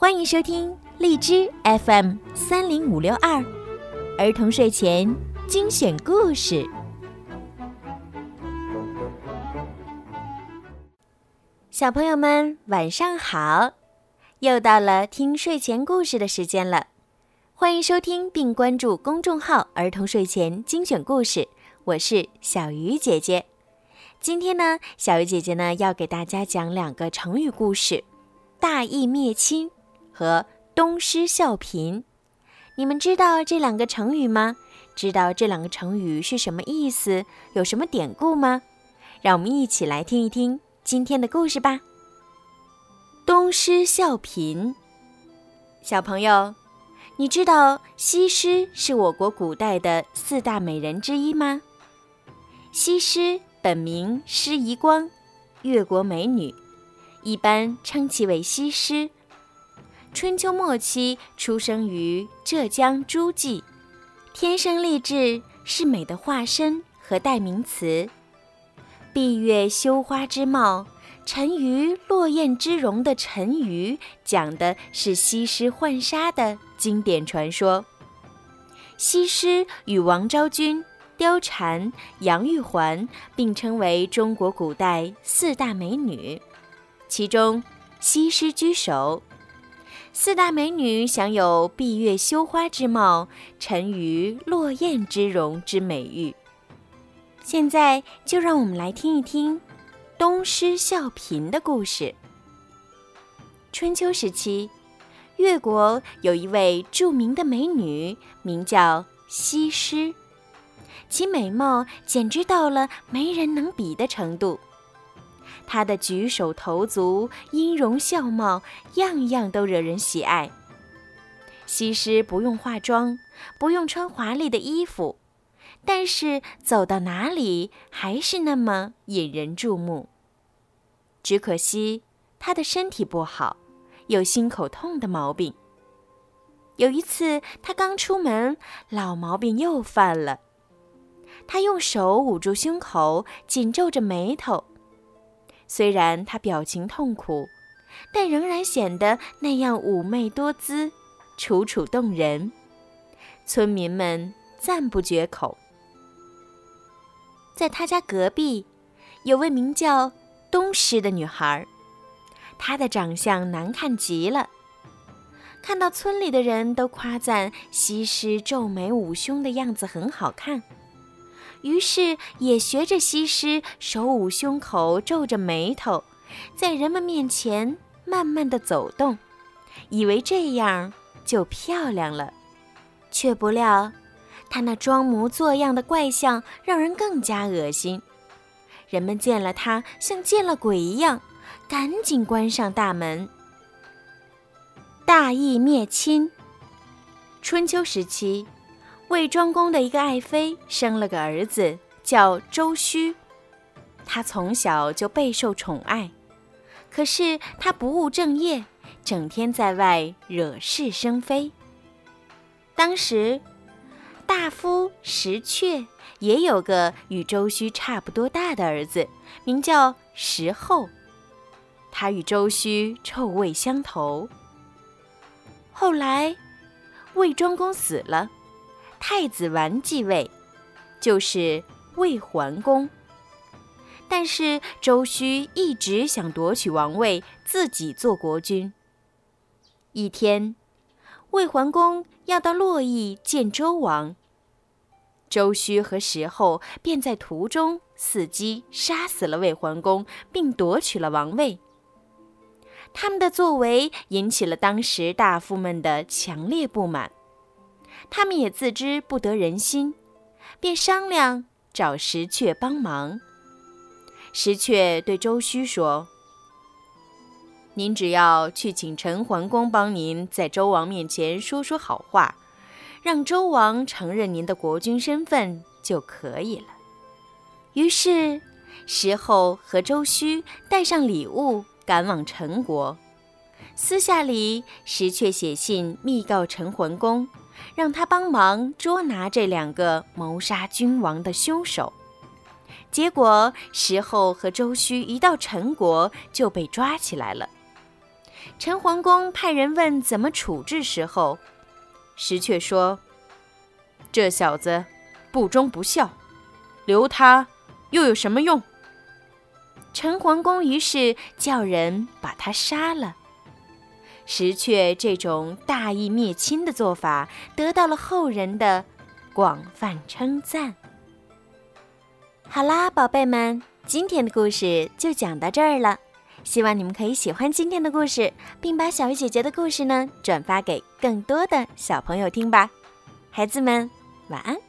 欢迎收听荔枝 FM 三零五六二儿童睡前精选故事。小朋友们晚上好，又到了听睡前故事的时间了。欢迎收听并关注公众号“儿童睡前精选故事”，我是小鱼姐姐。今天呢，小鱼姐姐呢要给大家讲两个成语故事：大义灭亲和东施效颦。你们知道这两个成语吗？知道这两个成语是什么意思？有什么典故吗？让我们一起来听一听今天的故事吧。东施效颦，小朋友，你知道西施是我国古代的四大美人之一吗？西施。本名施夷光，越国美女，一般称其为西施。春秋末期出生于浙江诸暨，天生丽质，是美的化身和代名词。闭月羞花之貌，沉鱼落雁之容的沉鱼，讲的是西施浣纱的经典传说。西施与王昭君。貂蝉、杨玉环并称为中国古代四大美女，其中西施居首。四大美女享有闭月羞花之貌、沉鱼落雁之容之美誉。现在就让我们来听一听东施效颦的故事。春秋时期，越国有一位著名的美女，名叫西施。其美貌简直到了没人能比的程度，她的举手投足、音容笑貌，样样都惹人喜爱。西施不用化妆，不用穿华丽的衣服，但是走到哪里还是那么引人注目。只可惜她的身体不好，有心口痛的毛病。有一次，她刚出门，老毛病又犯了。他用手捂住胸口，紧皱着眉头。虽然他表情痛苦，但仍然显得那样妩媚多姿、楚楚动人。村民们赞不绝口。在他家隔壁，有位名叫东施的女孩，她的长相难看极了。看到村里的人都夸赞西施皱眉捂胸的样子很好看。于是也学着西施，手捂胸口，皱着眉头，在人们面前慢慢的走动，以为这样就漂亮了。却不料，她那装模作样的怪相让人更加恶心。人们见了她像见了鬼一样，赶紧关上大门。大义灭亲。春秋时期。魏庄公的一个爱妃生了个儿子，叫周须。他从小就备受宠爱，可是他不务正业，整天在外惹是生非。当时，大夫石阙也有个与周须差不多大的儿子，名叫石后。他与周须臭味相投。后来，魏庄公死了。太子完继位，就是魏桓公。但是周须一直想夺取王位，自己做国君。一天，魏桓公要到洛邑见周王，周须和石后便在途中伺机杀死了魏桓公，并夺取了王位。他们的作为引起了当时大夫们的强烈不满。他们也自知不得人心，便商量找石阙帮忙。石阙对周须说：“您只要去请陈桓公帮您在周王面前说说好话，让周王承认您的国君身份就可以了。”于是，石后和周须带上礼物赶往陈国。私下里，石阙写信密告陈桓公。让他帮忙捉拿这两个谋杀君王的凶手，结果石后和周须一到陈国就被抓起来了。陈桓公派人问怎么处置石厚，石却说：“这小子不忠不孝，留他又有什么用？”陈桓公于是叫人把他杀了。石阙这种大义灭亲的做法，得到了后人的广泛称赞。好啦，宝贝们，今天的故事就讲到这儿了。希望你们可以喜欢今天的故事，并把小鱼姐姐的故事呢转发给更多的小朋友听吧。孩子们，晚安。